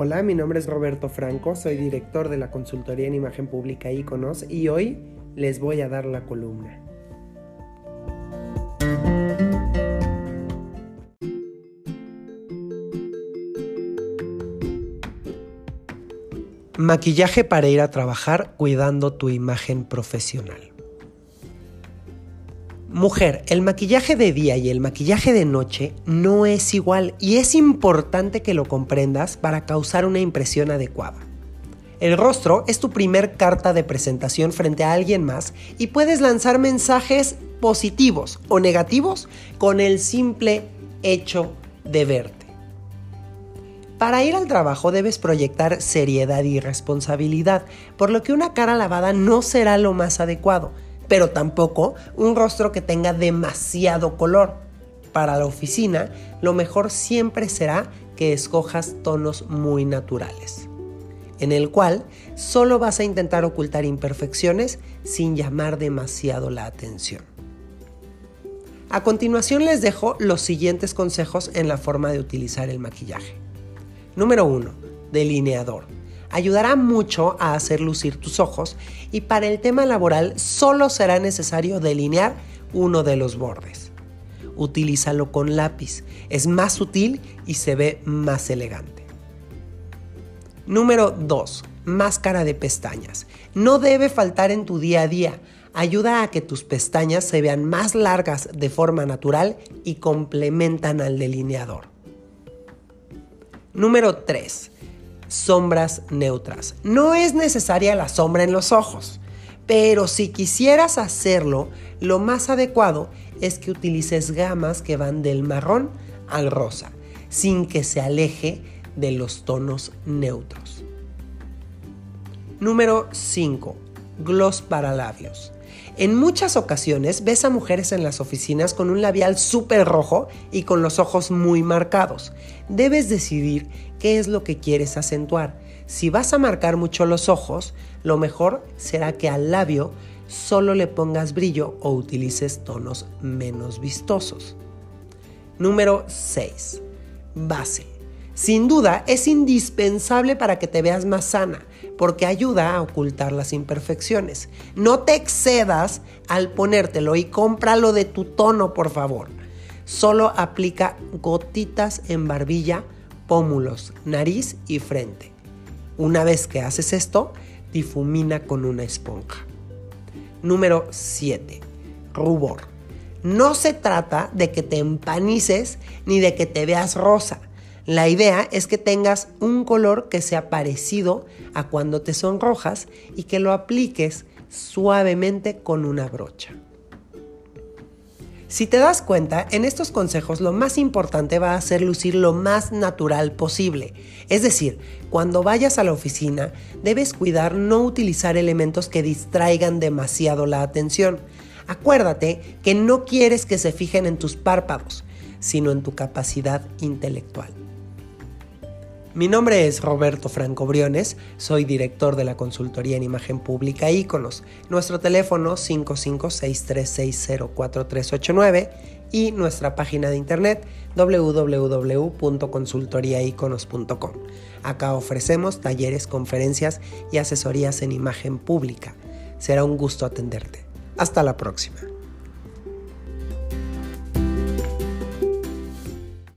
Hola, mi nombre es Roberto Franco, soy director de la consultoría en imagen pública Iconos y hoy les voy a dar la columna. Maquillaje para ir a trabajar cuidando tu imagen profesional. Mujer, el maquillaje de día y el maquillaje de noche no es igual y es importante que lo comprendas para causar una impresión adecuada. El rostro es tu primer carta de presentación frente a alguien más y puedes lanzar mensajes positivos o negativos con el simple hecho de verte. Para ir al trabajo debes proyectar seriedad y responsabilidad, por lo que una cara lavada no será lo más adecuado pero tampoco un rostro que tenga demasiado color. Para la oficina, lo mejor siempre será que escojas tonos muy naturales, en el cual solo vas a intentar ocultar imperfecciones sin llamar demasiado la atención. A continuación les dejo los siguientes consejos en la forma de utilizar el maquillaje. Número 1. Delineador ayudará mucho a hacer lucir tus ojos y para el tema laboral solo será necesario delinear uno de los bordes. Utilízalo con lápiz, es más sutil y se ve más elegante. Número 2. Máscara de pestañas. No debe faltar en tu día a día. Ayuda a que tus pestañas se vean más largas de forma natural y complementan al delineador. Número 3 sombras neutras. No es necesaria la sombra en los ojos, pero si quisieras hacerlo, lo más adecuado es que utilices gamas que van del marrón al rosa, sin que se aleje de los tonos neutros. Número 5. Gloss para labios. En muchas ocasiones ves a mujeres en las oficinas con un labial súper rojo y con los ojos muy marcados. Debes decidir qué es lo que quieres acentuar. Si vas a marcar mucho los ojos, lo mejor será que al labio solo le pongas brillo o utilices tonos menos vistosos. Número 6. Base. Sin duda es indispensable para que te veas más sana, porque ayuda a ocultar las imperfecciones. No te excedas al ponértelo y cómpralo de tu tono, por favor. Solo aplica gotitas en barbilla, pómulos, nariz y frente. Una vez que haces esto, difumina con una esponja. Número 7. Rubor. No se trata de que te empanices ni de que te veas rosa la idea es que tengas un color que sea parecido a cuando te sonrojas y que lo apliques suavemente con una brocha. Si te das cuenta, en estos consejos lo más importante va a ser lucir lo más natural posible. Es decir, cuando vayas a la oficina, debes cuidar no utilizar elementos que distraigan demasiado la atención. Acuérdate que no quieres que se fijen en tus párpados, sino en tu capacidad intelectual. Mi nombre es Roberto Franco Briones, soy director de la consultoría en imagen pública Iconos. Nuestro teléfono 5563604389 y nuestra página de internet www.consultoriaiconos.com. Acá ofrecemos talleres, conferencias y asesorías en imagen pública. Será un gusto atenderte. Hasta la próxima.